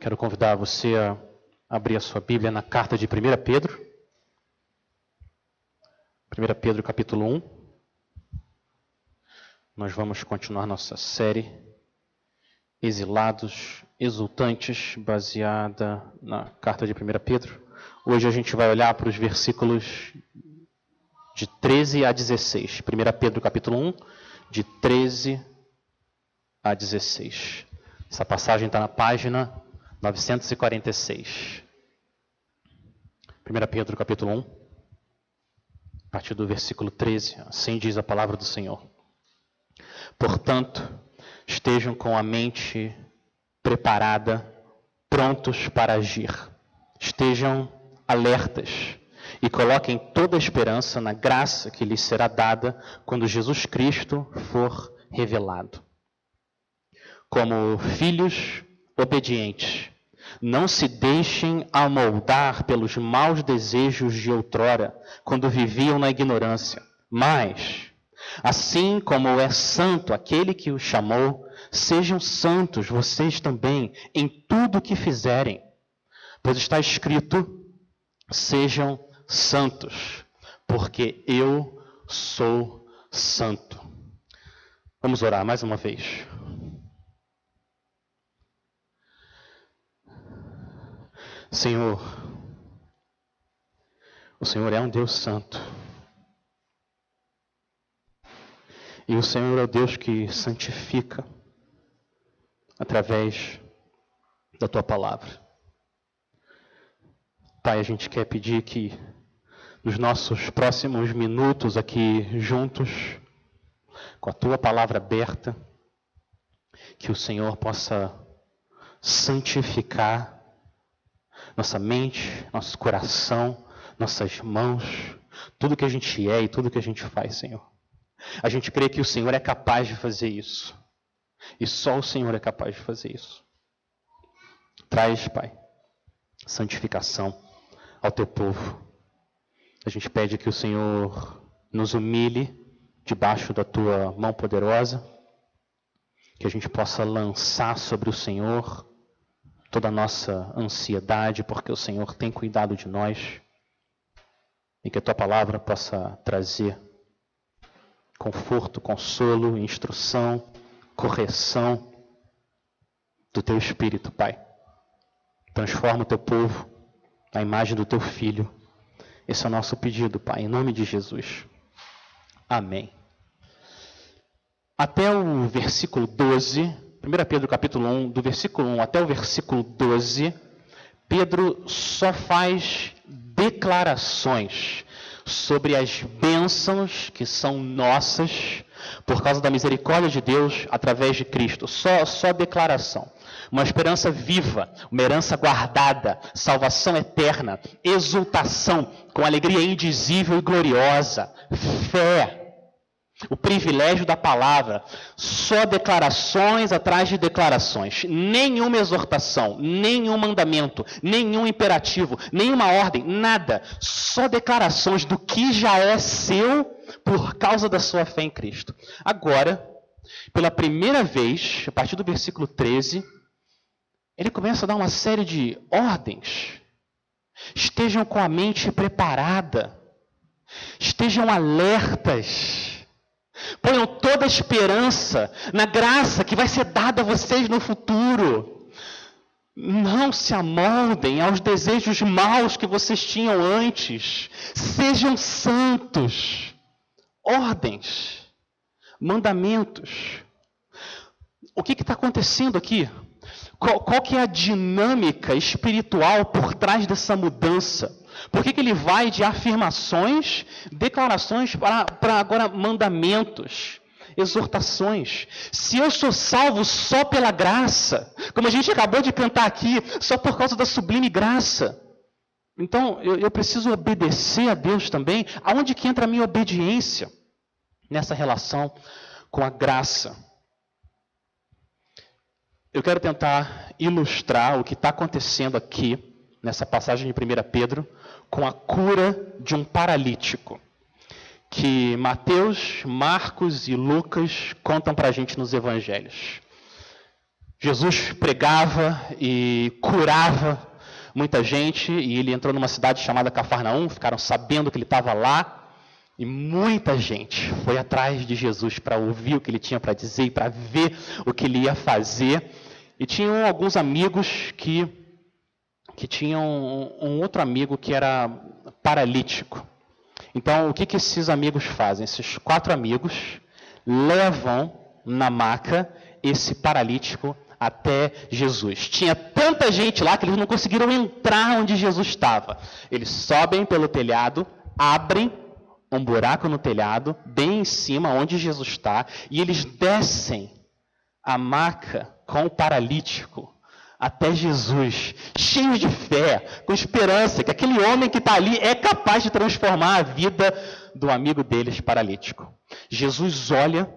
Quero convidar você a abrir a sua Bíblia na carta de 1 Pedro. 1 Pedro capítulo 1. Nós vamos continuar nossa série Exilados, Exultantes, baseada na carta de 1 Pedro. Hoje a gente vai olhar para os versículos de 13 a 16. 1 Pedro capítulo 1, de 13 a 16. Essa passagem está na página 946. 1 Pedro capítulo 1, a partir do versículo 13, assim diz a palavra do Senhor. Portanto, estejam com a mente preparada, prontos para agir. Estejam alertas e coloquem toda a esperança na graça que lhes será dada quando Jesus Cristo for revelado. Como filhos obedientes, não se deixem amoldar pelos maus desejos de outrora, quando viviam na ignorância, mas, assim como é santo aquele que os chamou, sejam santos vocês também em tudo o que fizerem, pois está escrito: Sejam santos, porque eu sou santo. Vamos orar mais uma vez. Senhor, o Senhor é um Deus santo. E o Senhor é o Deus que santifica através da tua palavra. Pai, a gente quer pedir que nos nossos próximos minutos aqui juntos, com a tua palavra aberta, que o Senhor possa santificar nossa mente, nosso coração, nossas mãos, tudo que a gente é e tudo que a gente faz, Senhor. A gente crê que o Senhor é capaz de fazer isso. E só o Senhor é capaz de fazer isso. Traz, Pai, santificação ao teu povo. A gente pede que o Senhor nos humilhe debaixo da tua mão poderosa, que a gente possa lançar sobre o Senhor toda a nossa ansiedade, porque o Senhor tem cuidado de nós, e que a tua palavra possa trazer conforto, consolo, instrução, correção do teu espírito, Pai. Transforma o teu povo a imagem do teu filho. Esse é o nosso pedido, Pai, em nome de Jesus. Amém. Até o versículo 12, 1 Pedro capítulo 1, do versículo 1 até o versículo 12, Pedro só faz declarações sobre as bênçãos que são nossas por causa da misericórdia de Deus através de Cristo. Só, só declaração uma esperança viva, uma herança guardada, salvação eterna, exultação com alegria indizível e gloriosa, fé, o privilégio da palavra, só declarações atrás de declarações, nenhuma exortação, nenhum mandamento, nenhum imperativo, nenhuma ordem, nada, só declarações do que já é seu por causa da sua fé em Cristo. Agora, pela primeira vez, a partir do versículo 13, ele começa a dar uma série de ordens. Estejam com a mente preparada. Estejam alertas. Ponham toda a esperança na graça que vai ser dada a vocês no futuro. Não se amoldem aos desejos maus que vocês tinham antes. Sejam santos. Ordens, mandamentos. O que está acontecendo aqui? Qual, qual que é a dinâmica espiritual por trás dessa mudança? Por que, que ele vai de afirmações, declarações, para, agora mandamentos? exortações. Se eu sou salvo só pela graça, como a gente acabou de cantar aqui, só por causa da sublime graça, então eu, eu, preciso obedecer a Deus também. Aonde que entra a minha obediência nessa relação com a graça? Eu quero tentar ilustrar o que está acontecendo aqui, nessa passagem de 1 Pedro, com a cura de um paralítico, que Mateus, Marcos e Lucas contam para a gente nos evangelhos. Jesus pregava e curava muita gente, e ele entrou numa cidade chamada Cafarnaum, ficaram sabendo que ele estava lá, e muita gente foi atrás de Jesus para ouvir o que ele tinha para dizer e para ver o que ele ia fazer. E tinham alguns amigos que, que tinham um, um outro amigo que era paralítico. Então, o que, que esses amigos fazem? Esses quatro amigos levam na maca esse paralítico até Jesus. Tinha tanta gente lá que eles não conseguiram entrar onde Jesus estava. Eles sobem pelo telhado, abrem um buraco no telhado, bem em cima onde Jesus está, e eles descem a maca com o paralítico até Jesus, cheios de fé, com esperança que aquele homem que está ali é capaz de transformar a vida do amigo deles paralítico. Jesus olha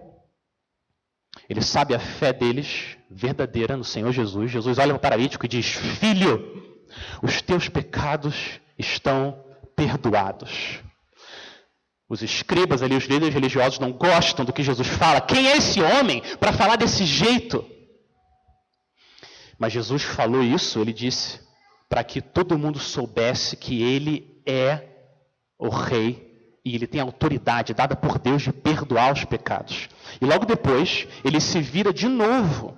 ele sabe a fé deles, verdadeira no Senhor Jesus. Jesus olha para o paralítico e diz: Filho, os teus pecados estão perdoados. Os escribas ali, os líderes religiosos, não gostam do que Jesus fala. Quem é esse homem para falar desse jeito? Mas Jesus falou isso, ele disse, para que todo mundo soubesse que ele é o rei e ele tem autoridade dada por Deus de perdoar os pecados. E logo depois, ele se vira de novo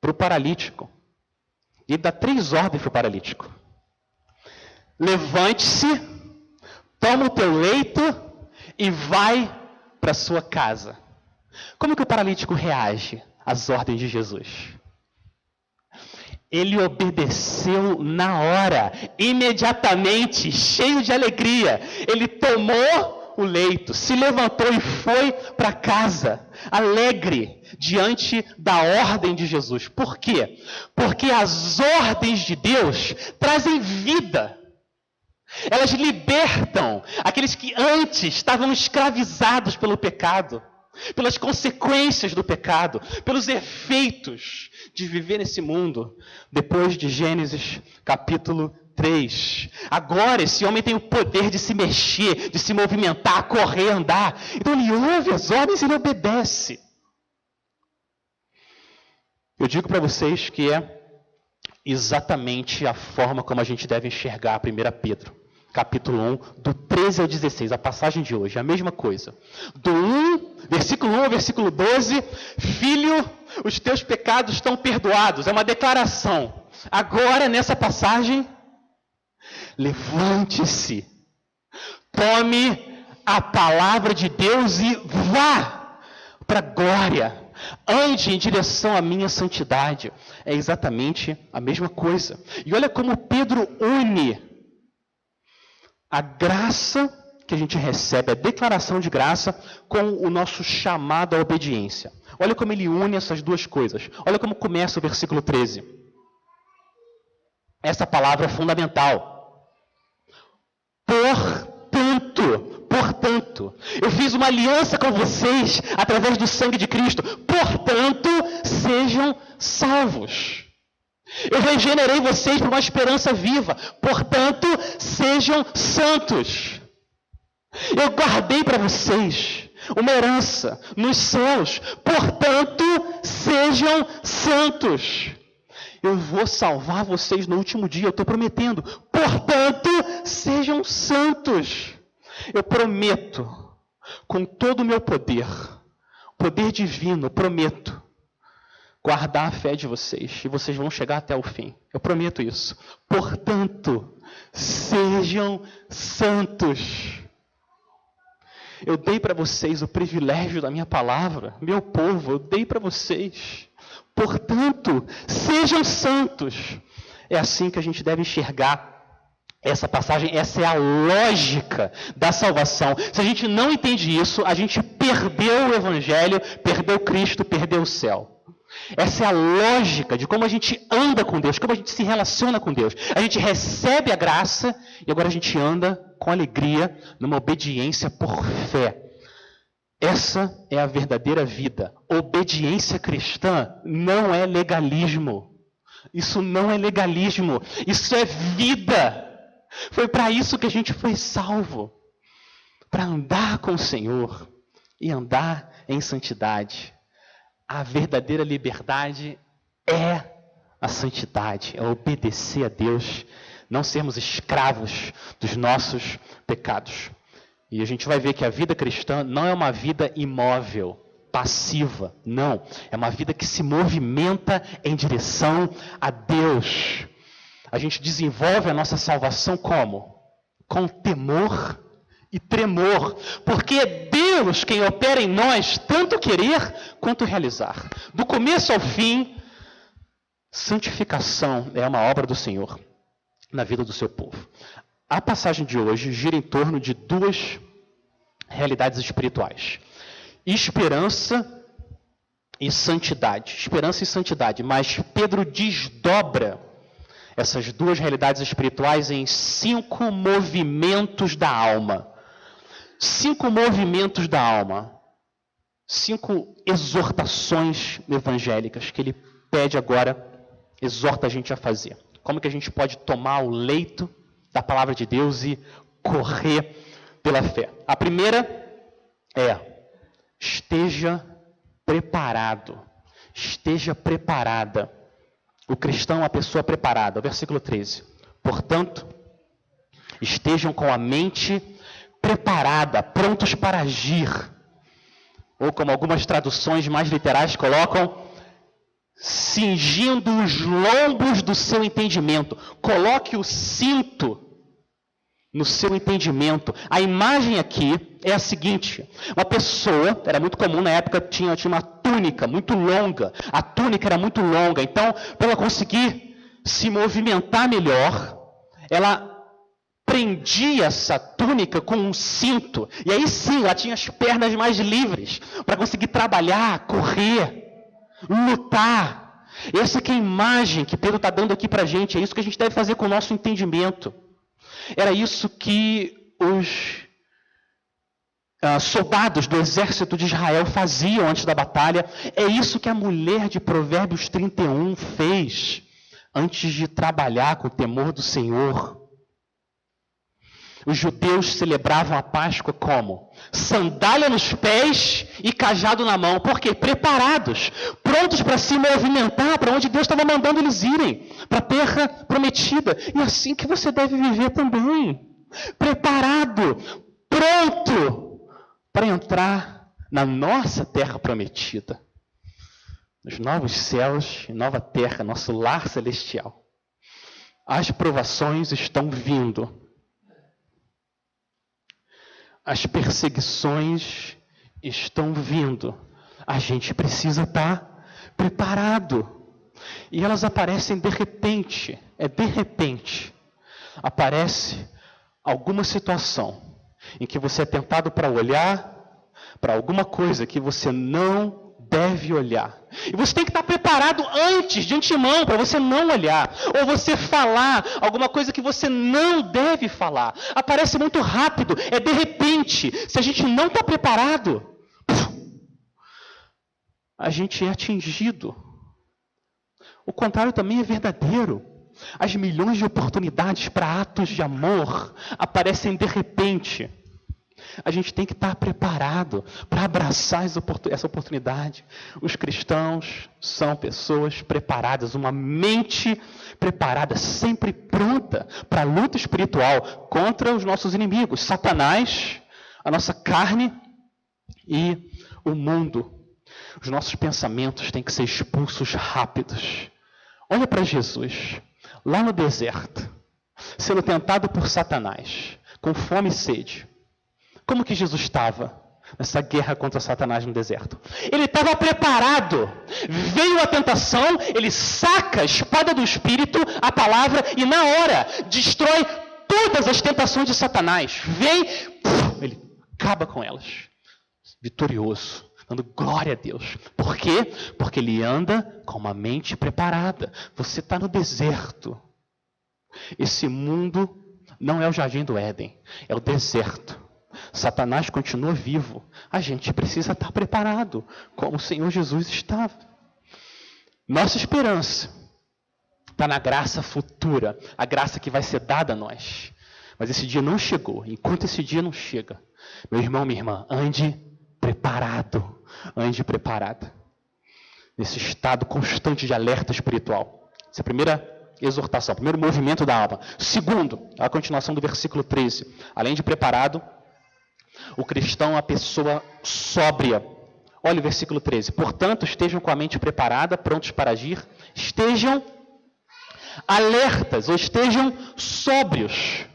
para o paralítico. E dá três ordens para o paralítico: levante-se, toma o teu leito e vai para sua casa. Como que o paralítico reage às ordens de Jesus? Ele obedeceu na hora, imediatamente, cheio de alegria. Ele tomou o leito, se levantou e foi para casa, alegre, diante da ordem de Jesus. Por quê? Porque as ordens de Deus trazem vida. Elas libertam aqueles que antes estavam escravizados pelo pecado pelas consequências do pecado, pelos efeitos de viver nesse mundo, depois de Gênesis capítulo 3. Agora esse homem tem o poder de se mexer, de se movimentar, correr, andar. Então ele ouve as ordens e ele obedece. Eu digo para vocês que é exatamente a forma como a gente deve enxergar 1 Pedro capítulo 1, do 13 ao 16, a passagem de hoje, a mesma coisa. Do 1, versículo 1 ao versículo 12, filho, os teus pecados estão perdoados. É uma declaração. Agora, nessa passagem, levante-se, tome a palavra de Deus e vá para a glória. Ande em direção à minha santidade. É exatamente a mesma coisa. E olha como Pedro une a graça que a gente recebe, a declaração de graça, com o nosso chamado à obediência. Olha como ele une essas duas coisas. Olha como começa o versículo 13. Essa palavra é fundamental. Portanto, portanto, eu fiz uma aliança com vocês através do sangue de Cristo. Portanto, sejam salvos. Eu regenerei vocês para uma esperança viva. Portanto, sejam santos. Eu guardei para vocês uma herança nos céus. Portanto, sejam santos. Eu vou salvar vocês no último dia, eu estou prometendo. Portanto, sejam santos. Eu prometo, com todo o meu poder, poder divino, prometo guardar a fé de vocês e vocês vão chegar até o fim. Eu prometo isso. Portanto, sejam santos. Eu dei para vocês o privilégio da minha palavra, meu povo, eu dei para vocês. Portanto, sejam santos. É assim que a gente deve enxergar essa passagem, essa é a lógica da salvação. Se a gente não entende isso, a gente perdeu o Evangelho, perdeu Cristo, perdeu o céu. Essa é a lógica de como a gente anda com Deus, como a gente se relaciona com Deus. A gente recebe a graça e agora a gente anda com alegria, numa obediência por fé. Essa é a verdadeira vida. Obediência cristã não é legalismo. Isso não é legalismo. Isso é vida. Foi para isso que a gente foi salvo para andar com o Senhor e andar em santidade. A verdadeira liberdade é a santidade, é obedecer a Deus, não sermos escravos dos nossos pecados. E a gente vai ver que a vida cristã não é uma vida imóvel, passiva, não. É uma vida que se movimenta em direção a Deus. A gente desenvolve a nossa salvação como? Com temor e tremor, porque é Deus quem opera em nós tanto querer quanto realizar. Do começo ao fim, santificação é uma obra do Senhor na vida do seu povo. A passagem de hoje gira em torno de duas realidades espirituais: esperança e santidade. Esperança e santidade. Mas Pedro desdobra essas duas realidades espirituais em cinco movimentos da alma. Cinco movimentos da alma. Cinco exortações evangélicas que ele pede agora, exorta a gente a fazer. Como que a gente pode tomar o leito da palavra de Deus e correr pela fé? A primeira é: esteja preparado. Esteja preparada. O cristão é uma pessoa preparada. Versículo 13. Portanto, estejam com a mente preparada, prontos para agir. Ou como algumas traduções mais literais colocam, cingindo os lombos do seu entendimento. Coloque o cinto no seu entendimento. A imagem aqui é a seguinte: uma pessoa, era muito comum na época, tinha, tinha uma túnica muito longa. A túnica era muito longa, então, para ela conseguir se movimentar melhor, ela prendia essa túnica com um cinto. E aí sim, ela tinha as pernas mais livres para conseguir trabalhar, correr, lutar. Essa é a imagem que Pedro está dando aqui para a gente. É isso que a gente deve fazer com o nosso entendimento. Era isso que os uh, soldados do exército de Israel faziam antes da batalha. É isso que a mulher de Provérbios 31 fez antes de trabalhar com o temor do Senhor. Os judeus celebravam a Páscoa como? Sandália nos pés e cajado na mão. Por quê? Preparados, prontos para se movimentar para onde Deus estava mandando eles irem, para a terra prometida. E assim que você deve viver também. Preparado, pronto para entrar na nossa terra prometida. Nos novos céus e nova terra, nosso lar celestial. As provações estão vindo as perseguições estão vindo. A gente precisa estar preparado. E elas aparecem de repente. É de repente. Aparece alguma situação em que você é tentado para olhar para alguma coisa que você não deve olhar. E você tem que estar preparado antes, de antemão, para você não olhar. Ou você falar alguma coisa que você não deve falar. Aparece muito rápido, é de repente. Se a gente não está preparado, a gente é atingido. O contrário também é verdadeiro. As milhões de oportunidades para atos de amor aparecem de repente. A gente tem que estar preparado para abraçar essa oportunidade. Os cristãos são pessoas preparadas, uma mente preparada, sempre pronta para a luta espiritual contra os nossos inimigos, Satanás, a nossa carne e o mundo. Os nossos pensamentos têm que ser expulsos rápidos. Olha para Jesus, lá no deserto, sendo tentado por Satanás, com fome e sede. Como que Jesus estava nessa guerra contra Satanás no deserto? Ele estava preparado. Veio a tentação, ele saca a espada do Espírito, a palavra, e na hora destrói todas as tentações de Satanás. Vem, ele acaba com elas. Vitorioso dando glória a Deus. Por quê? Porque ele anda com uma mente preparada. Você está no deserto. Esse mundo não é o jardim do Éden, é o deserto. Satanás continua vivo. A gente precisa estar preparado, como o Senhor Jesus estava. Nossa esperança está na graça futura, a graça que vai ser dada a nós. Mas esse dia não chegou. Enquanto esse dia não chega, meu irmão, minha irmã, ande preparado. Ande preparado. nesse estado constante de alerta espiritual. Essa é a primeira exortação, primeiro movimento da alma. Segundo, a continuação do versículo 13. Além de preparado, o cristão é uma pessoa sóbria. Olha o versículo 13. Portanto, estejam com a mente preparada, prontos para agir. Estejam alertas ou estejam sóbrios.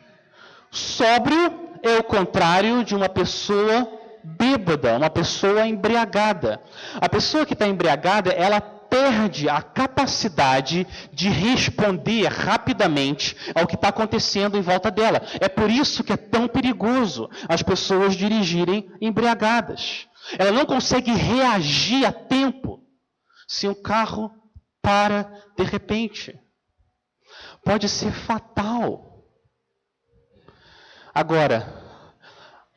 Sóbrio é o contrário de uma pessoa bêbada, uma pessoa embriagada. A pessoa que está embriagada, ela perde a capacidade de responder rapidamente ao que está acontecendo em volta dela. É por isso que é tão perigoso as pessoas dirigirem embriagadas. Ela não consegue reagir a tempo se um carro para de repente. Pode ser fatal. Agora,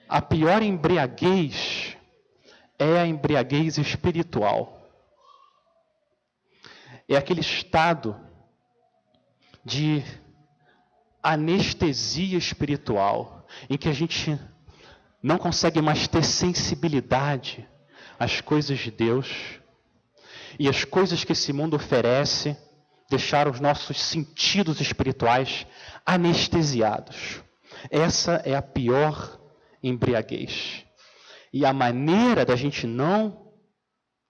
a pior embriaguez é a embriaguez espiritual. É aquele estado de anestesia espiritual, em que a gente não consegue mais ter sensibilidade às coisas de Deus e as coisas que esse mundo oferece deixaram os nossos sentidos espirituais anestesiados. Essa é a pior embriaguez. E a maneira da gente não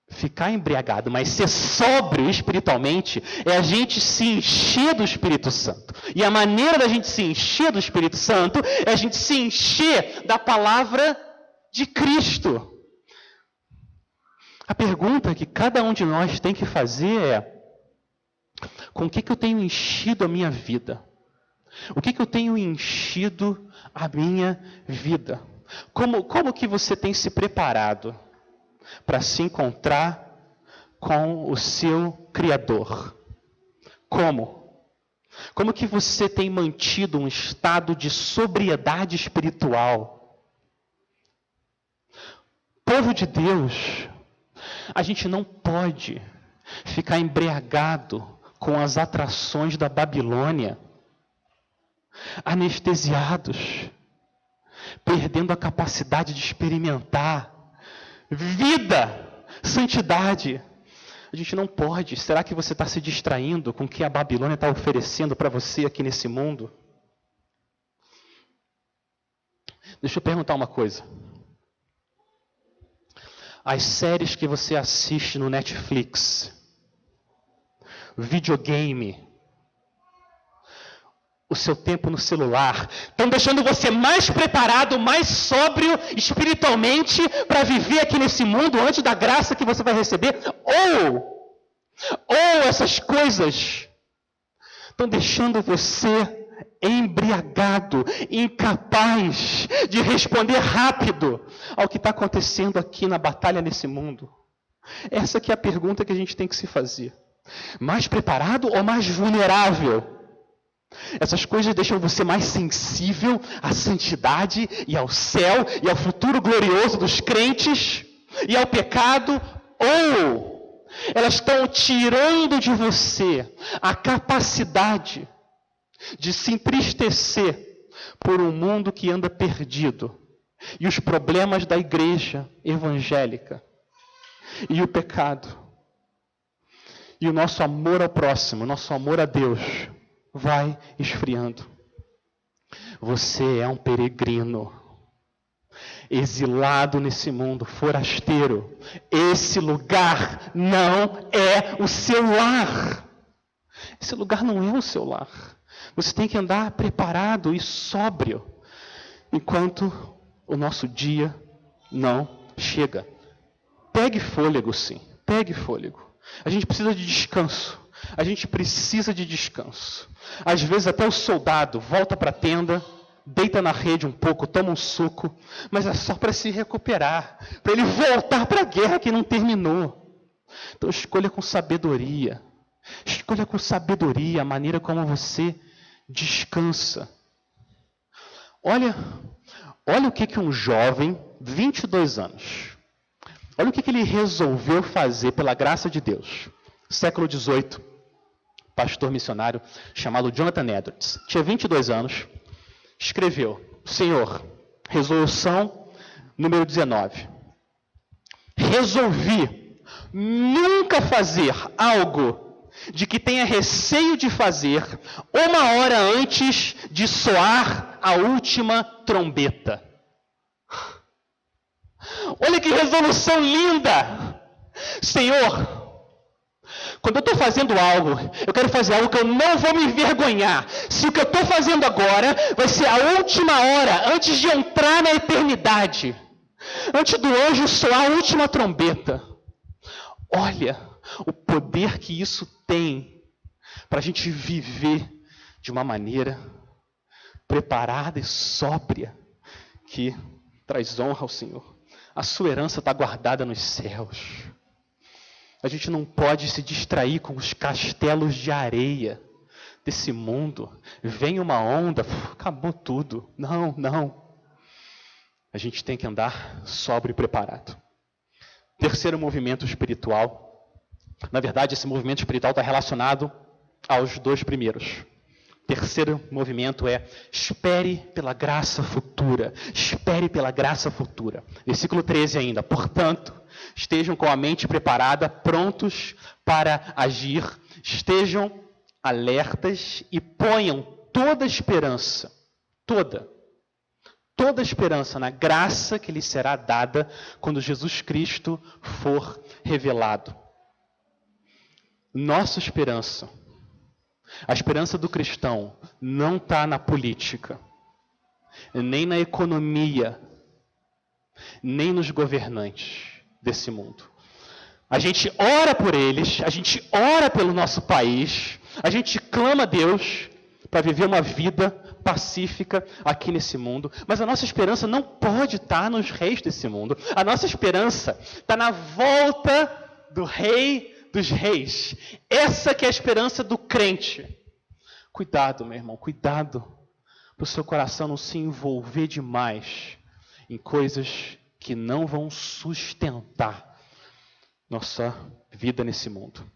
ficar embriagado, mas ser sóbrio espiritualmente, é a gente se encher do Espírito Santo. E a maneira da gente se encher do Espírito Santo é a gente se encher da palavra de Cristo. A pergunta que cada um de nós tem que fazer é: com o que, que eu tenho enchido a minha vida? O que, que eu tenho enchido a minha vida? Como, como que você tem se preparado para se encontrar com o seu Criador? Como? Como que você tem mantido um estado de sobriedade espiritual? Povo de Deus, a gente não pode ficar embriagado com as atrações da Babilônia anestesiados, perdendo a capacidade de experimentar vida, santidade. A gente não pode. Será que você está se distraindo com o que a Babilônia está oferecendo para você aqui nesse mundo? Deixa eu perguntar uma coisa. As séries que você assiste no Netflix, videogame, o seu tempo no celular, estão deixando você mais preparado, mais sóbrio espiritualmente para viver aqui nesse mundo antes da graça que você vai receber, ou ou essas coisas estão deixando você embriagado, incapaz de responder rápido ao que está acontecendo aqui na batalha nesse mundo. Essa que é a pergunta que a gente tem que se fazer. Mais preparado ou mais vulnerável? Essas coisas deixam você mais sensível à santidade e ao céu e ao futuro glorioso dos crentes e ao pecado, ou elas estão tirando de você a capacidade de se entristecer por um mundo que anda perdido e os problemas da igreja evangélica e o pecado. E o nosso amor ao próximo, nosso amor a Deus vai esfriando. Você é um peregrino, exilado nesse mundo, forasteiro. Esse lugar não é o seu lar. Esse lugar não é o seu lar. Você tem que andar preparado e sóbrio, enquanto o nosso dia não chega. Pegue fôlego, sim, pegue fôlego. A gente precisa de descanso. A gente precisa de descanso. Às vezes até o soldado volta para a tenda, deita na rede um pouco, toma um suco, mas é só para se recuperar, para ele voltar para a guerra que não terminou. Então escolha com sabedoria. Escolha com sabedoria a maneira como você descansa. Olha, olha o que, que um jovem, 22 anos, olha o que, que ele resolveu fazer pela graça de Deus. Século 18 pastor missionário chamado Jonathan Edwards. Tinha 22 anos. Escreveu: Senhor, resolução número 19. Resolvi nunca fazer algo de que tenha receio de fazer uma hora antes de soar a última trombeta. Olha que resolução linda! Senhor, quando eu estou fazendo algo, eu quero fazer algo que eu não vou me envergonhar. Se o que eu estou fazendo agora vai ser a última hora, antes de entrar na eternidade, antes do anjo soar a última trombeta. Olha o poder que isso tem para a gente viver de uma maneira preparada e sóbria que traz honra ao Senhor. A sua herança está guardada nos céus. A gente não pode se distrair com os castelos de areia desse mundo. Vem uma onda, acabou tudo. Não, não. A gente tem que andar sóbrio e preparado. Terceiro movimento espiritual. Na verdade, esse movimento espiritual está relacionado aos dois primeiros. Terceiro movimento é espere pela graça futura. Espere pela graça futura. Versículo 13 ainda. Portanto, estejam com a mente preparada, prontos para agir, estejam alertas e ponham toda a esperança, toda, toda a esperança na graça que lhes será dada quando Jesus Cristo for revelado. Nossa esperança a esperança do cristão não está na política, nem na economia, nem nos governantes desse mundo. A gente ora por eles, a gente ora pelo nosso país, a gente clama a Deus para viver uma vida pacífica aqui nesse mundo, mas a nossa esperança não pode estar tá nos reis desse mundo. A nossa esperança está na volta do rei dos reis. Essa que é a esperança do crente. Cuidado, meu irmão, cuidado para o seu coração não se envolver demais em coisas que não vão sustentar nossa vida nesse mundo.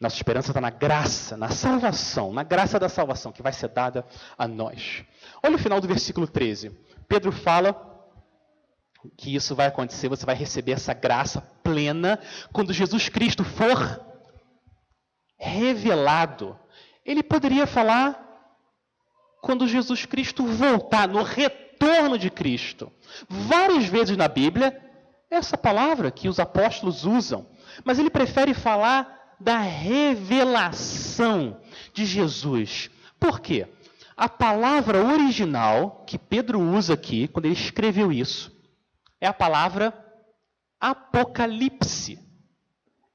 Nossa esperança está na graça, na salvação, na graça da salvação que vai ser dada a nós. Olha o final do versículo 13. Pedro fala que isso vai acontecer, você vai receber essa graça plena quando Jesus Cristo for revelado. Ele poderia falar quando Jesus Cristo voltar, no retorno de Cristo. Várias vezes na Bíblia, essa palavra que os apóstolos usam, mas ele prefere falar da revelação de Jesus. Por quê? A palavra original que Pedro usa aqui, quando ele escreveu isso, é a palavra Apocalipse.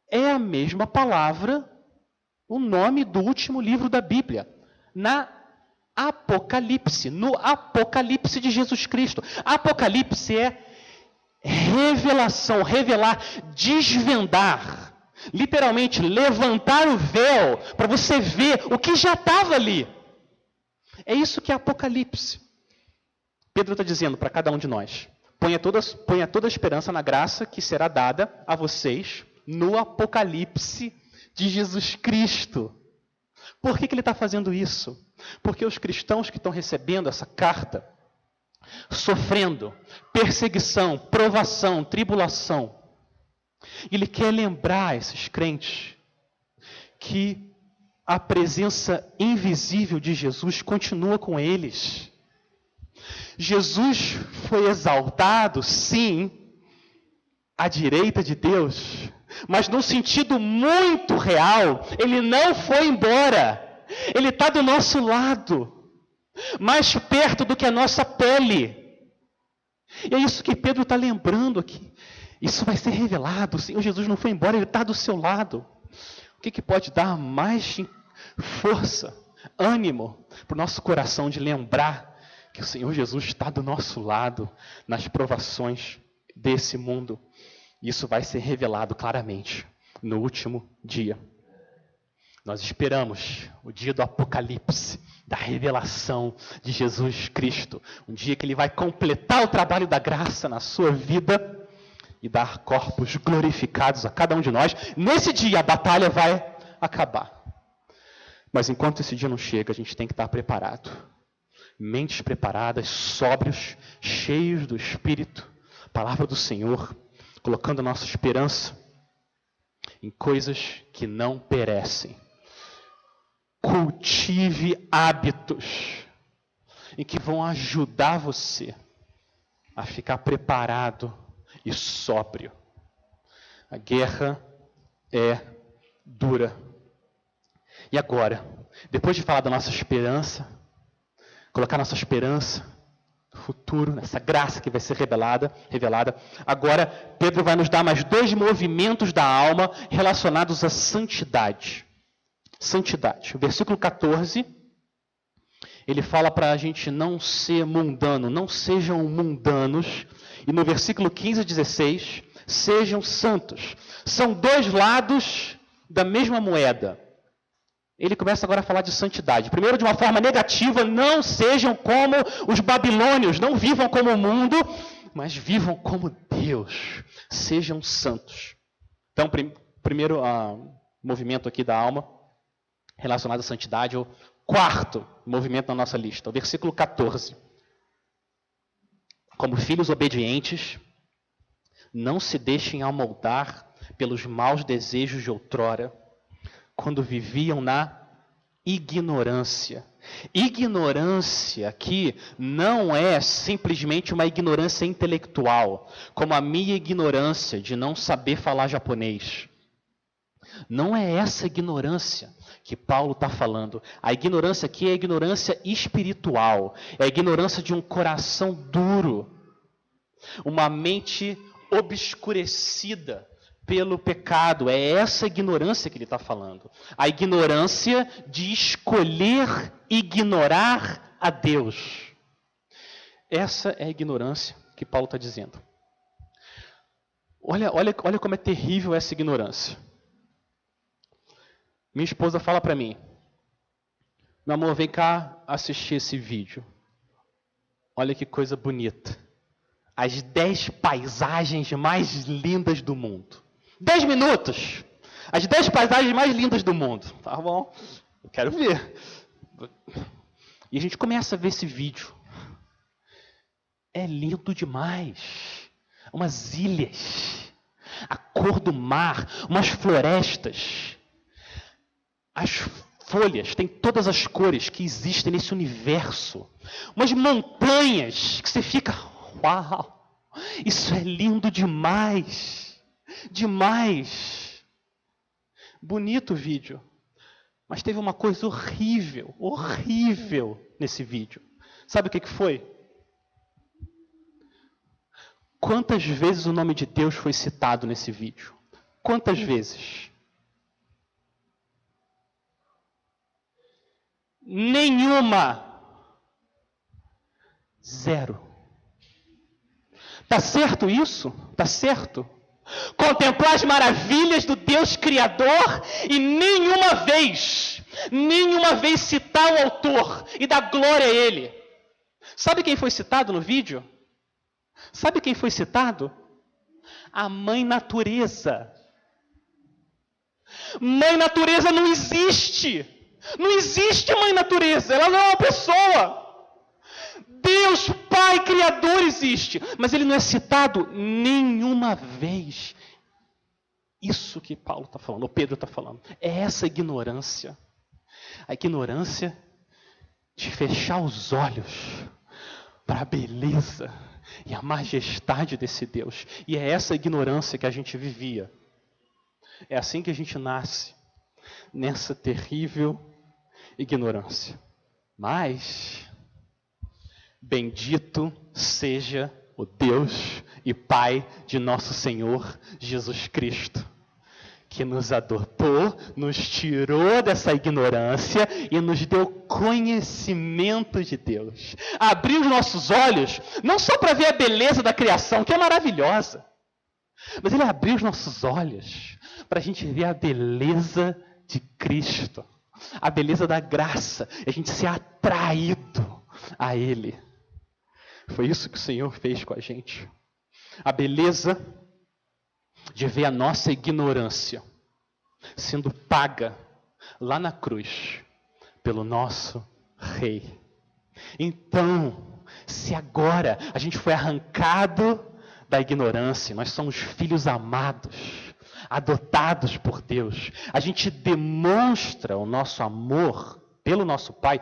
É a mesma palavra, o nome do último livro da Bíblia. Na Apocalipse, no Apocalipse de Jesus Cristo. Apocalipse é revelação, revelar, desvendar. Literalmente, levantar o véu para você ver o que já estava ali. É isso que é Apocalipse. Pedro está dizendo para cada um de nós: Ponha toda, ponha toda a esperança na graça que será dada a vocês no Apocalipse de Jesus Cristo. Por que, que ele está fazendo isso? Porque os cristãos que estão recebendo essa carta, sofrendo perseguição, provação, tribulação, ele quer lembrar esses crentes que a presença invisível de Jesus continua com eles. Jesus foi exaltado, sim, à direita de Deus, mas num sentido muito real, ele não foi embora, ele está do nosso lado, mais perto do que a nossa pele. E é isso que Pedro está lembrando aqui. Isso vai ser revelado. O Senhor Jesus não foi embora, ele está do seu lado. O que, que pode dar mais força, ânimo para o nosso coração de lembrar que o Senhor Jesus está do nosso lado nas provações desse mundo. Isso vai ser revelado claramente no último dia. Nós esperamos o dia do Apocalipse, da revelação de Jesus Cristo. Um dia que Ele vai completar o trabalho da graça na sua vida e dar corpos glorificados a cada um de nós. Nesse dia a batalha vai acabar. Mas enquanto esse dia não chega, a gente tem que estar preparado mentes preparadas, sóbrios, cheios do Espírito, palavra do Senhor, colocando a nossa esperança em coisas que não perecem. Cultive hábitos em que vão ajudar você a ficar preparado e sóbrio. A guerra é dura. E agora, depois de falar da nossa esperança, colocar nossa esperança no futuro, nessa graça que vai ser revelada, revelada, agora Pedro vai nos dar mais dois movimentos da alma relacionados à santidade. Santidade. O versículo 14, ele fala para a gente não ser mundano, não sejam mundanos. E no versículo 15 e 16, sejam santos. São dois lados da mesma moeda. Ele começa agora a falar de santidade. Primeiro, de uma forma negativa, não sejam como os babilônios, não vivam como o mundo, mas vivam como Deus. Sejam santos. Então, prim primeiro uh, movimento aqui da alma, relacionado à santidade, o quarto movimento na nossa lista, o versículo 14. Como filhos obedientes, não se deixem amoldar pelos maus desejos de outrora, quando viviam na ignorância. Ignorância aqui não é simplesmente uma ignorância intelectual, como a minha ignorância de não saber falar japonês. Não é essa ignorância que Paulo está falando. A ignorância aqui é a ignorância espiritual, é a ignorância de um coração duro, uma mente obscurecida pelo pecado. É essa ignorância que ele está falando. A ignorância de escolher ignorar a Deus. Essa é a ignorância que Paulo está dizendo. Olha, olha, olha como é terrível essa ignorância. Minha esposa fala para mim: Meu amor, vem cá assistir esse vídeo. Olha que coisa bonita as dez paisagens mais lindas do mundo. Dez minutos. As dez paisagens mais lindas do mundo. Tá bom? Eu quero ver. E a gente começa a ver esse vídeo. É lindo demais. Umas ilhas. A cor do mar. Umas florestas. As folhas têm todas as cores que existem nesse universo. Umas montanhas que você fica, Uau! Isso é lindo demais! Demais! Bonito o vídeo. Mas teve uma coisa horrível, horrível nesse vídeo. Sabe o que, que foi? Quantas vezes o nome de Deus foi citado nesse vídeo? Quantas vezes? Nenhuma. Zero. Está certo isso? Está certo? Contemplar as maravilhas do Deus Criador e nenhuma vez, nenhuma vez citar o autor e dar glória a ele. Sabe quem foi citado no vídeo? Sabe quem foi citado? A mãe natureza. Mãe natureza não existe. Não existe mãe natureza. Ela não é uma pessoa. Deus Pai Criador existe, mas ele não é citado nenhuma vez. Isso que Paulo está falando, ou Pedro está falando, é essa ignorância. A ignorância de fechar os olhos para a beleza e a majestade desse Deus. E é essa ignorância que a gente vivia. É assim que a gente nasce, nessa terrível ignorância. Mas Bendito seja o Deus e Pai de nosso Senhor Jesus Cristo, que nos adotou, nos tirou dessa ignorância e nos deu conhecimento de Deus. Abriu os nossos olhos, não só para ver a beleza da criação, que é maravilhosa, mas Ele abriu os nossos olhos para a gente ver a beleza de Cristo, a beleza da graça, a gente ser atraído a Ele. Foi isso que o Senhor fez com a gente. A beleza de ver a nossa ignorância sendo paga lá na cruz pelo nosso Rei. Então, se agora a gente foi arrancado da ignorância, nós somos filhos amados, adotados por Deus. A gente demonstra o nosso amor pelo nosso Pai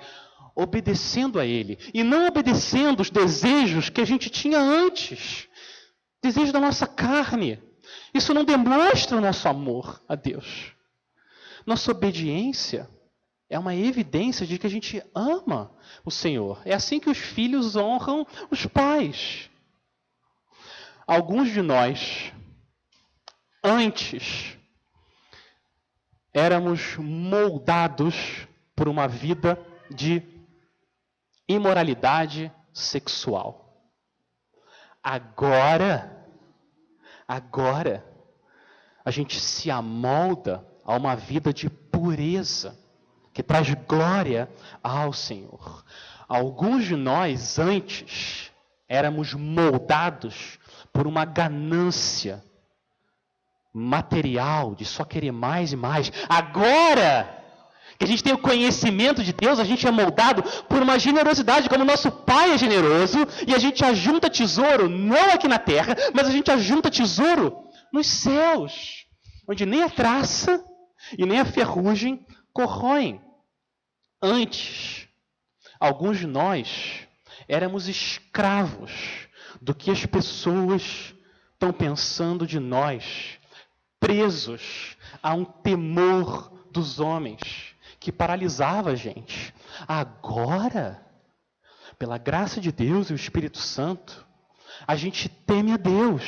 obedecendo a Ele e não obedecendo os desejos que a gente tinha antes desejos da nossa carne. Isso não demonstra o nosso amor a Deus. Nossa obediência é uma evidência de que a gente ama o Senhor. É assim que os filhos honram os pais. Alguns de nós, antes, éramos moldados por uma vida de imoralidade sexual. Agora, agora, a gente se amolda a uma vida de pureza, que traz glória ao Senhor. Alguns de nós, antes, éramos moldados por uma ganância material, de só querer mais e mais. Agora, que a gente tem o conhecimento de Deus, a gente é moldado por uma generosidade, como nosso Pai é generoso, e a gente ajunta tesouro, não aqui na terra, mas a gente ajunta tesouro nos céus, onde nem a traça e nem a ferrugem corroem. Antes, alguns de nós éramos escravos do que as pessoas estão pensando de nós, presos a um temor dos homens que paralisava a gente. Agora, pela graça de Deus e o Espírito Santo, a gente teme a Deus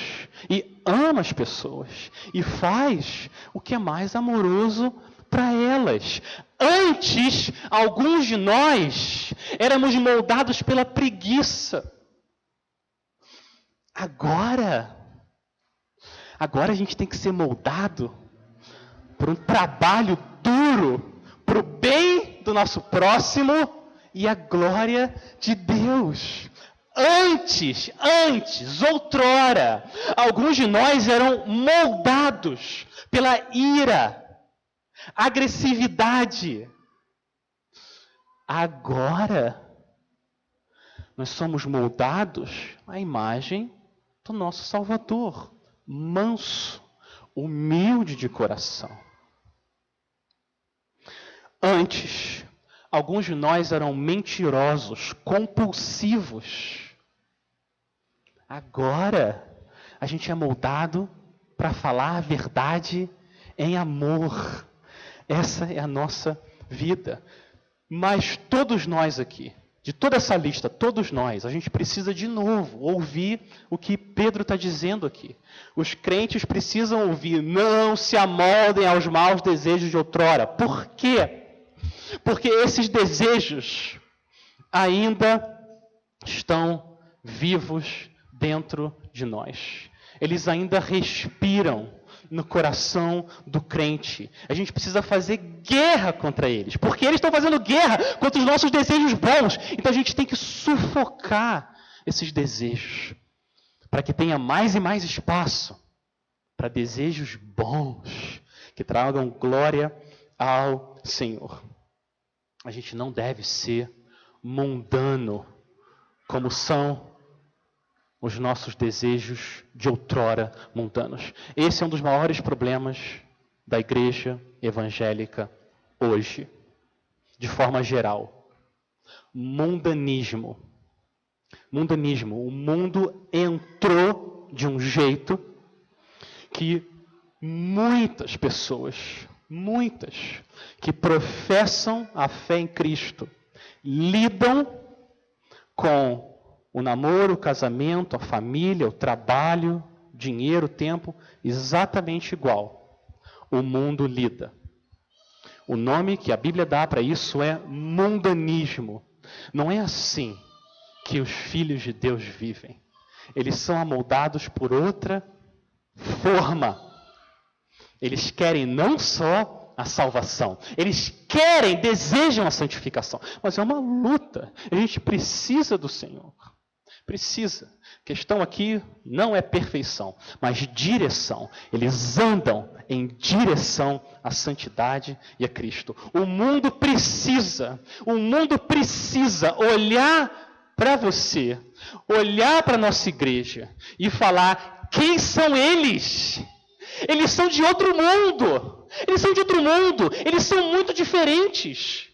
e ama as pessoas e faz o que é mais amoroso para elas. Antes, alguns de nós éramos moldados pela preguiça. Agora, agora a gente tem que ser moldado por um trabalho duro para o bem do nosso próximo e a glória de Deus. Antes, antes, outrora, alguns de nós eram moldados pela ira, agressividade. Agora, nós somos moldados à imagem do nosso Salvador, manso, humilde de coração. Antes, alguns de nós eram mentirosos, compulsivos. Agora, a gente é moldado para falar a verdade em amor. Essa é a nossa vida. Mas todos nós aqui, de toda essa lista, todos nós, a gente precisa de novo ouvir o que Pedro está dizendo aqui. Os crentes precisam ouvir, não se amoldem aos maus desejos de outrora. Por quê? Porque esses desejos ainda estão vivos dentro de nós. Eles ainda respiram no coração do crente. A gente precisa fazer guerra contra eles, porque eles estão fazendo guerra contra os nossos desejos bons. Então a gente tem que sufocar esses desejos, para que tenha mais e mais espaço para desejos bons, que tragam glória ao Senhor a gente não deve ser mundano, como são os nossos desejos de outrora mundanos. Esse é um dos maiores problemas da igreja evangélica hoje, de forma geral. Mundanismo. Mundanismo. O mundo entrou de um jeito que muitas pessoas muitas que professam a fé em Cristo lidam com o namoro, o casamento, a família, o trabalho, dinheiro, tempo, exatamente igual. O mundo lida. O nome que a Bíblia dá para isso é mundanismo. Não é assim que os filhos de Deus vivem. Eles são amoldados por outra forma eles querem não só a salvação, eles querem, desejam a santificação, mas é uma luta. A gente precisa do Senhor. Precisa. A questão aqui não é perfeição, mas direção. Eles andam em direção à santidade e a Cristo. O mundo precisa, o mundo precisa olhar para você, olhar para a nossa igreja e falar: quem são eles? Eles são de outro mundo. Eles são de outro mundo. Eles são muito diferentes.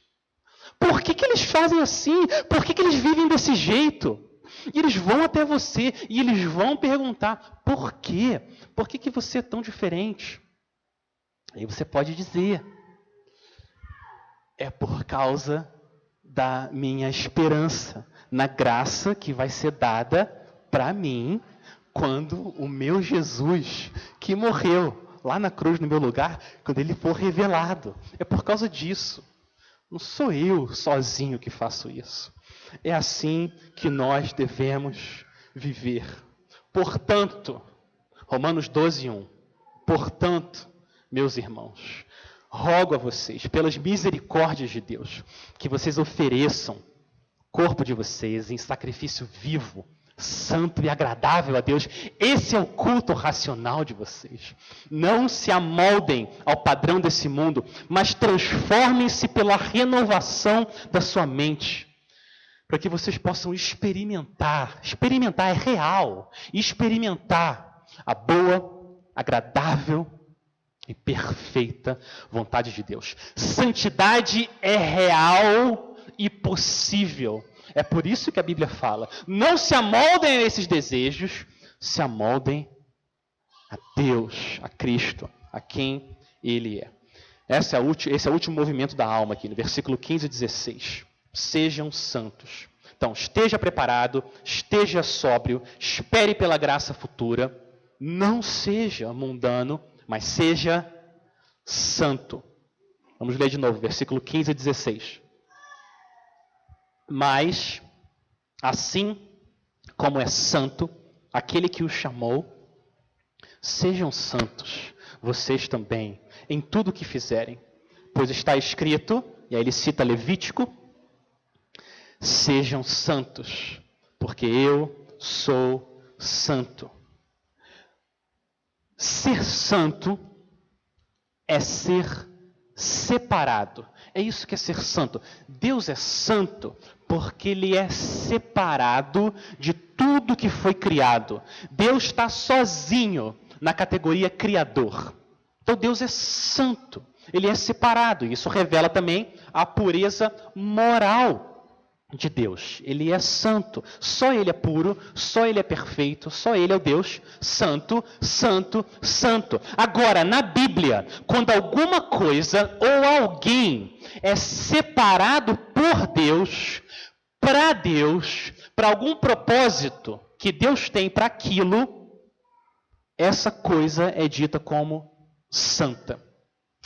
Por que, que eles fazem assim? Por que, que eles vivem desse jeito? E eles vão até você e eles vão perguntar: por quê? Por que, que você é tão diferente? Aí você pode dizer: é por causa da minha esperança na graça que vai ser dada para mim quando o meu Jesus, que morreu lá na cruz no meu lugar, quando ele for revelado. É por causa disso. Não sou eu sozinho que faço isso. É assim que nós devemos viver. Portanto, Romanos 12, 1. Portanto, meus irmãos, rogo a vocês, pelas misericórdias de Deus, que vocês ofereçam o corpo de vocês em sacrifício vivo, santo e agradável a Deus. Esse é o culto racional de vocês. Não se amoldem ao padrão desse mundo, mas transformem-se pela renovação da sua mente, para que vocês possam experimentar, experimentar é real, experimentar a boa, agradável e perfeita vontade de Deus. Santidade é real e possível é por isso que a Bíblia fala: não se amoldem a esses desejos, se amoldem a Deus, a Cristo, a quem Ele é. Esse é, o, esse é o último movimento da alma aqui, no versículo 15 e 16. Sejam santos. Então, esteja preparado, esteja sóbrio, espere pela graça futura. Não seja mundano, mas seja santo. Vamos ler de novo, versículo 15 e 16. Mas, assim como é santo aquele que o chamou, sejam santos vocês também em tudo o que fizerem, pois está escrito, e aí ele cita Levítico: sejam santos, porque eu sou santo. Ser santo é ser separado. É isso que é ser santo. Deus é santo porque ele é separado de tudo que foi criado. Deus está sozinho na categoria criador. Então Deus é santo. Ele é separado. Isso revela também a pureza moral de Deus. Ele é santo. Só Ele é puro, só Ele é perfeito, só Ele é o Deus santo, santo, santo. Agora, na Bíblia, quando alguma coisa ou alguém é separado por Deus, para Deus, para algum propósito que Deus tem para aquilo, essa coisa é dita como santa.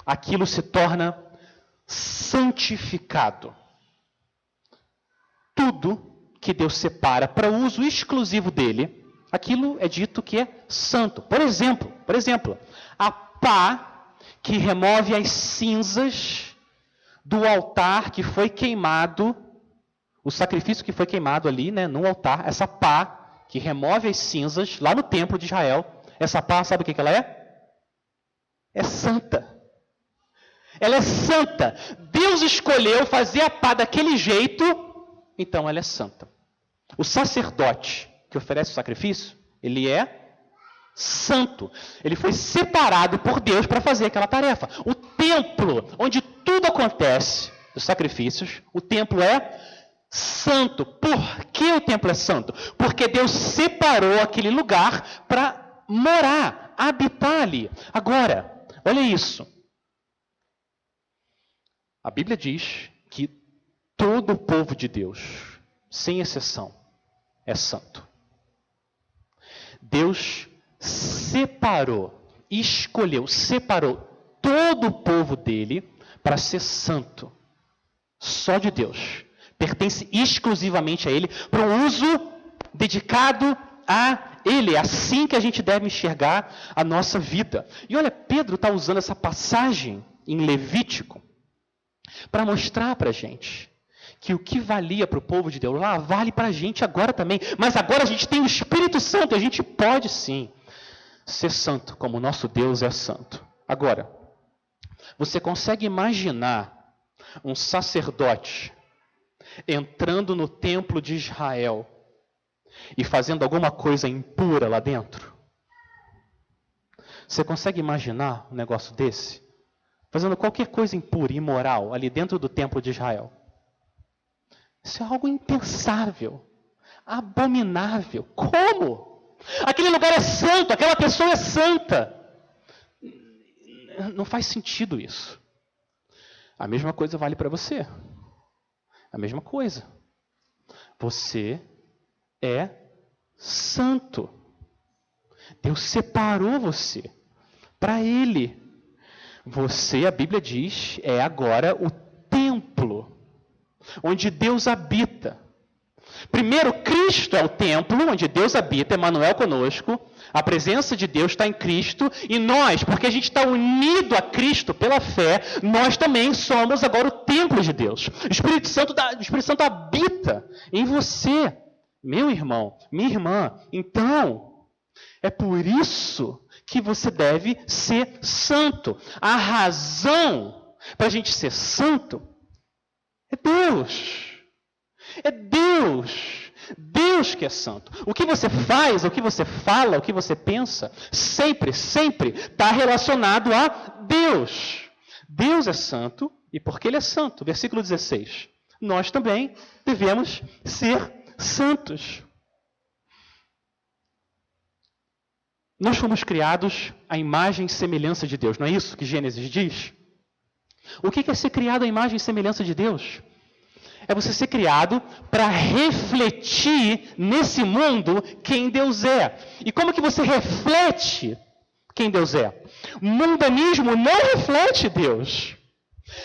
Aquilo se torna santificado tudo que Deus separa para uso exclusivo dele, aquilo é dito que é santo. Por exemplo, por exemplo, a pá que remove as cinzas do altar que foi queimado, o sacrifício que foi queimado ali, né, no altar, essa pá que remove as cinzas lá no templo de Israel, essa pá, sabe o que, que ela é? É santa. Ela é santa. Deus escolheu fazer a pá daquele jeito então ela é santa. O sacerdote que oferece o sacrifício, ele é santo. Ele foi separado por Deus para fazer aquela tarefa. O templo, onde tudo acontece, os sacrifícios, o templo é santo. Por que o templo é santo? Porque Deus separou aquele lugar para morar, habitar ali. Agora, olha isso. A Bíblia diz Todo o povo de Deus, sem exceção, é santo. Deus separou, escolheu, separou todo o povo dele para ser santo. Só de Deus. Pertence exclusivamente a Ele, para um uso dedicado a Ele. É assim que a gente deve enxergar a nossa vida. E olha, Pedro está usando essa passagem em Levítico para mostrar para a gente que o que valia para o povo de Deus lá vale para a gente agora também. Mas agora a gente tem o Espírito Santo, a gente pode sim ser santo, como o nosso Deus é santo. Agora, você consegue imaginar um sacerdote entrando no templo de Israel e fazendo alguma coisa impura lá dentro? Você consegue imaginar um negócio desse? Fazendo qualquer coisa impura, imoral, ali dentro do templo de Israel. Isso é algo impensável, abominável. Como? Aquele lugar é santo, aquela pessoa é santa. Não faz sentido isso. A mesma coisa vale para você. A mesma coisa. Você é santo. Deus separou você para Ele. Você, a Bíblia diz, é agora o onde Deus habita. Primeiro, Cristo é o templo onde Deus habita, Emmanuel conosco. A presença de Deus está em Cristo e nós, porque a gente está unido a Cristo pela fé, nós também somos agora o templo de Deus. O Espírito Santo, o Espírito Santo habita em você, meu irmão, minha irmã. Então, é por isso que você deve ser santo. A razão para a gente ser santo é Deus. É Deus. Deus que é santo. O que você faz, o que você fala, o que você pensa, sempre, sempre está relacionado a Deus. Deus é santo e porque Ele é santo. Versículo 16. Nós também devemos ser santos. Nós fomos criados à imagem e semelhança de Deus, não é isso que Gênesis diz? O que é ser criado à imagem e semelhança de Deus? É você ser criado para refletir nesse mundo quem Deus é. E como que você reflete quem Deus é? Mundanismo não reflete Deus.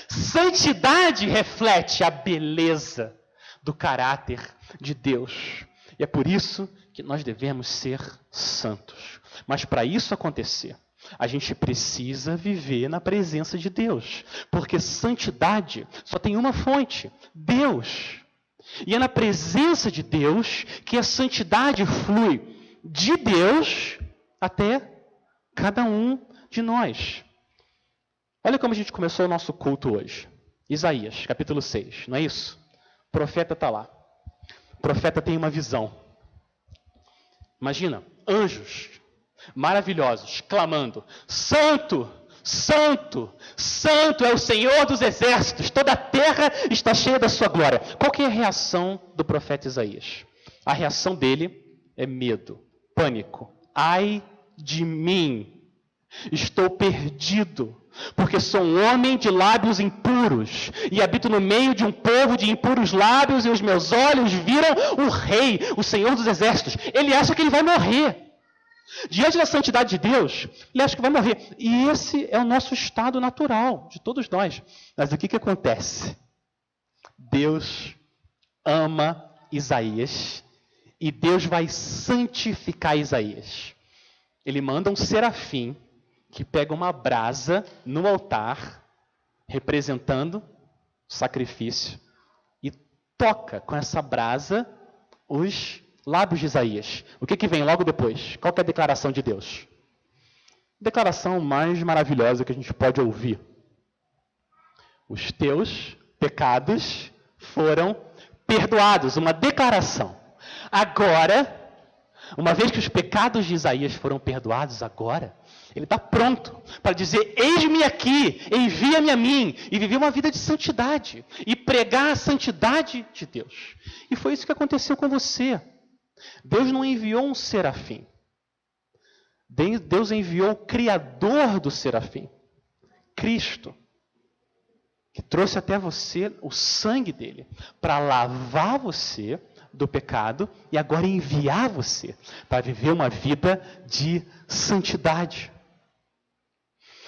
Santidade reflete a beleza do caráter de Deus. E é por isso que nós devemos ser santos. Mas para isso acontecer, a gente precisa viver na presença de Deus, porque santidade só tem uma fonte: Deus. E é na presença de Deus que a santidade flui de Deus até cada um de nós. Olha como a gente começou o nosso culto hoje. Isaías, capítulo 6, não é isso? O profeta está lá. O profeta tem uma visão. Imagina, anjos maravilhosos, clamando: Santo, Santo, Santo é o Senhor dos exércitos, toda a terra está cheia da sua glória. Qual é a reação do profeta Isaías? A reação dele é medo, pânico. Ai de mim, estou perdido, porque sou um homem de lábios impuros e habito no meio de um povo de impuros lábios, e os meus olhos viram o Rei, o Senhor dos exércitos. Ele acha que ele vai morrer. Diante da santidade de Deus, ele acha que vai morrer. E esse é o nosso estado natural, de todos nós. Mas o que, que acontece? Deus ama Isaías e Deus vai santificar Isaías. Ele manda um serafim que pega uma brasa no altar, representando o sacrifício, e toca com essa brasa os lábios de Isaías. O que, que vem logo depois? Qual é a declaração de Deus? Declaração mais maravilhosa que a gente pode ouvir. Os teus pecados foram perdoados. Uma declaração. Agora, uma vez que os pecados de Isaías foram perdoados, agora, ele está pronto para dizer: Eis-me aqui, envia-me a mim, e viver uma vida de santidade, e pregar a santidade de Deus. E foi isso que aconteceu com você. Deus não enviou um serafim. Deus enviou o Criador do serafim, Cristo, que trouxe até você o sangue dele, para lavar você do pecado e agora enviar você para viver uma vida de santidade.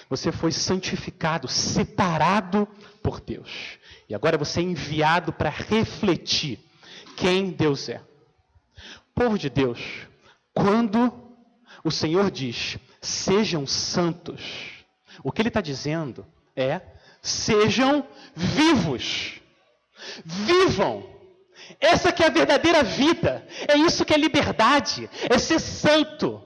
Você foi santificado, separado por Deus. E agora você é enviado para refletir quem Deus é povo de Deus, quando o Senhor diz, sejam santos, o que ele está dizendo é, sejam vivos. Vivam. Essa que é a verdadeira vida. É isso que é liberdade. É ser santo.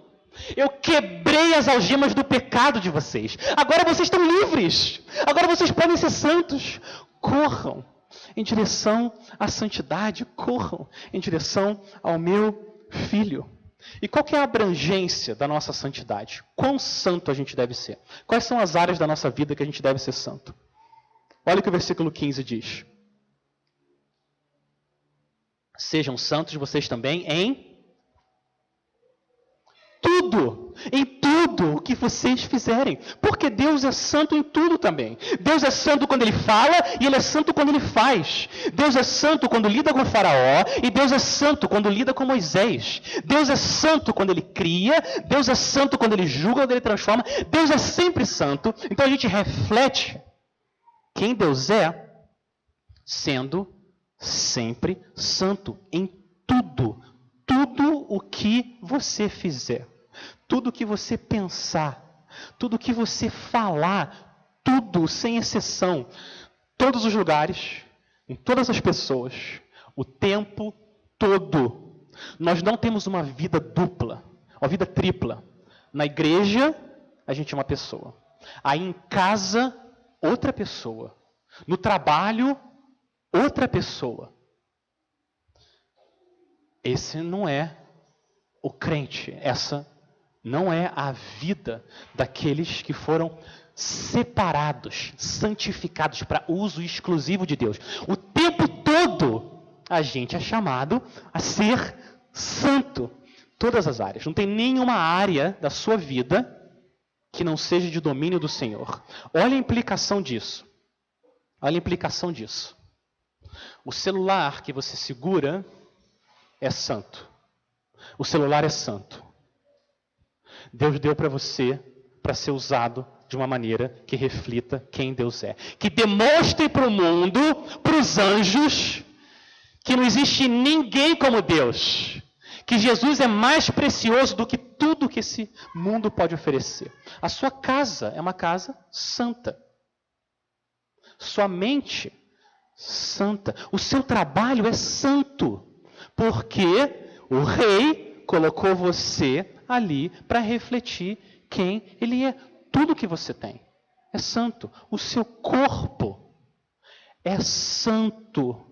Eu quebrei as algemas do pecado de vocês. Agora vocês estão livres. Agora vocês podem ser santos. Corram em direção à santidade, corram em direção ao meu filho. E qual é a abrangência da nossa santidade? Quão santo a gente deve ser? Quais são as áreas da nossa vida que a gente deve ser santo? Olha o que o versículo 15 diz. Sejam santos vocês também em tudo, em tudo o que vocês fizerem, porque Deus é santo em tudo também. Deus é santo quando ele fala e ele é santo quando ele faz. Deus é santo quando lida com Faraó e Deus é santo quando lida com Moisés. Deus é santo quando ele cria, Deus é santo quando ele julga, quando ele transforma. Deus é sempre santo. Então a gente reflete quem Deus é sendo sempre santo em tudo tudo o que você fizer, tudo que você pensar, tudo que você falar, tudo sem exceção, todos os lugares, em todas as pessoas, o tempo todo. Nós não temos uma vida dupla, uma vida tripla. Na igreja, a gente é uma pessoa. Aí em casa, outra pessoa. No trabalho, outra pessoa. Esse não é o crente, essa não é a vida daqueles que foram separados, santificados para uso exclusivo de Deus. O tempo todo a gente é chamado a ser santo. Todas as áreas. Não tem nenhuma área da sua vida que não seja de domínio do Senhor. Olha a implicação disso. Olha a implicação disso. O celular que você segura é santo. O celular é santo. Deus deu para você para ser usado de uma maneira que reflita quem Deus é. Que demonstre para o mundo, para os anjos, que não existe ninguém como Deus. Que Jesus é mais precioso do que tudo que esse mundo pode oferecer. A sua casa é uma casa santa. Sua mente, santa. O seu trabalho é santo. Porque o rei colocou você ali para refletir quem ele é. Tudo que você tem é santo. O seu corpo é santo.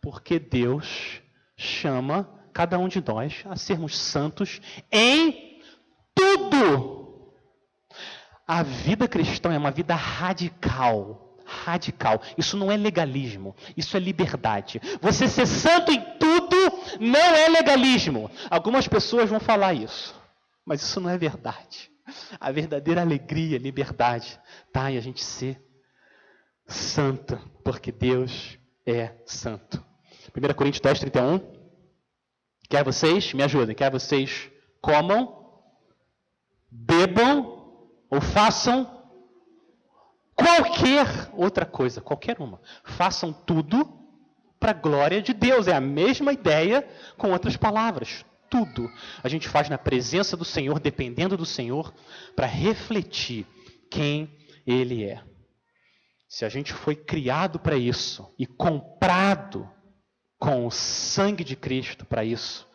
Porque Deus chama cada um de nós a sermos santos em tudo. A vida cristã é uma vida radical radical. Isso não é legalismo, isso é liberdade. Você ser santo em tudo não é legalismo. Algumas pessoas vão falar isso, mas isso não é verdade. A verdadeira alegria, liberdade, está em a gente ser santo, porque Deus é santo. 1 Coríntios 10, 31. Quer vocês, me ajudem, quer vocês comam, bebam ou façam qualquer outra coisa, qualquer uma. Façam tudo para a glória de Deus. É a mesma ideia com outras palavras. Tudo a gente faz na presença do Senhor, dependendo do Senhor, para refletir quem Ele é. Se a gente foi criado para isso e comprado com o sangue de Cristo para isso,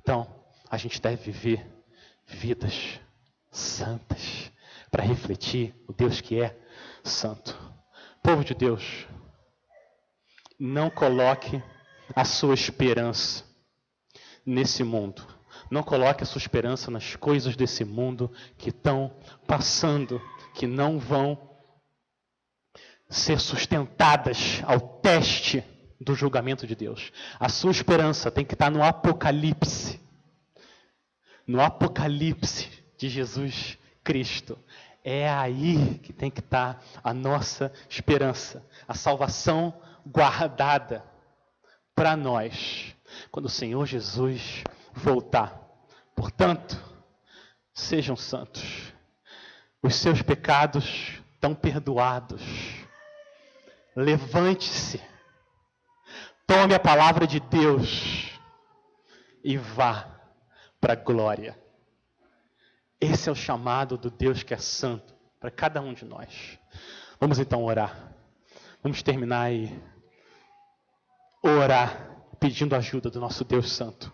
então a gente deve viver vidas santas para refletir o Deus que é santo. Povo de Deus, não coloque a sua esperança nesse mundo. Não coloque a sua esperança nas coisas desse mundo que estão passando, que não vão ser sustentadas ao teste do julgamento de Deus. A sua esperança tem que estar no Apocalipse. No Apocalipse de Jesus Cristo. É aí que tem que estar a nossa esperança, a salvação guardada para nós, quando o Senhor Jesus voltar. Portanto, sejam santos, os seus pecados estão perdoados. Levante-se, tome a palavra de Deus e vá para a glória. Esse é o chamado do Deus que é santo para cada um de nós. Vamos então orar. Vamos terminar e orar pedindo ajuda do nosso Deus Santo.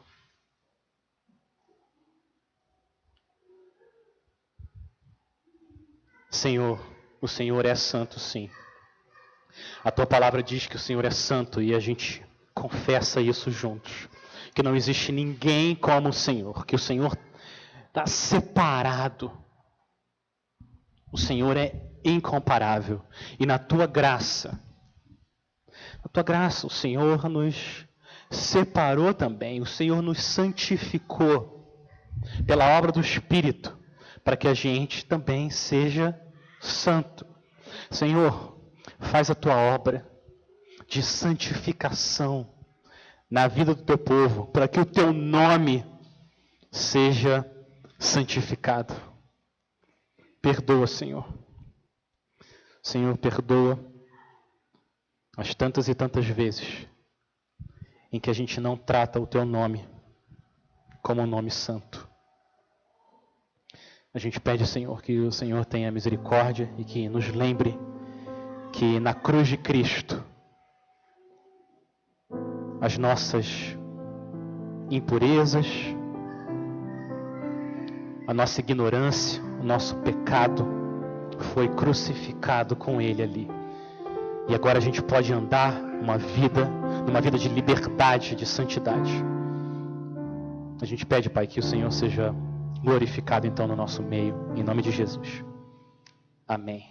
Senhor, o Senhor é santo, sim. A tua palavra diz que o Senhor é santo e a gente confessa isso juntos. que não existe ninguém como o Senhor, que o Senhor está separado. O Senhor é incomparável. E na tua graça, na tua graça, o Senhor nos separou também, o Senhor nos santificou pela obra do Espírito, para que a gente também seja santo. Senhor, faz a tua obra de santificação na vida do teu povo, para que o teu nome seja santificado. Perdoa, Senhor. Senhor, perdoa as tantas e tantas vezes em que a gente não trata o teu nome como um nome santo. A gente pede, Senhor, que o Senhor tenha misericórdia e que nos lembre que na cruz de Cristo as nossas impurezas, a nossa ignorância, o nosso pecado foi crucificado com Ele ali. E agora a gente pode andar uma vida, uma vida de liberdade, de santidade. A gente pede, Pai, que o Senhor seja glorificado então no nosso meio, em nome de Jesus. Amém.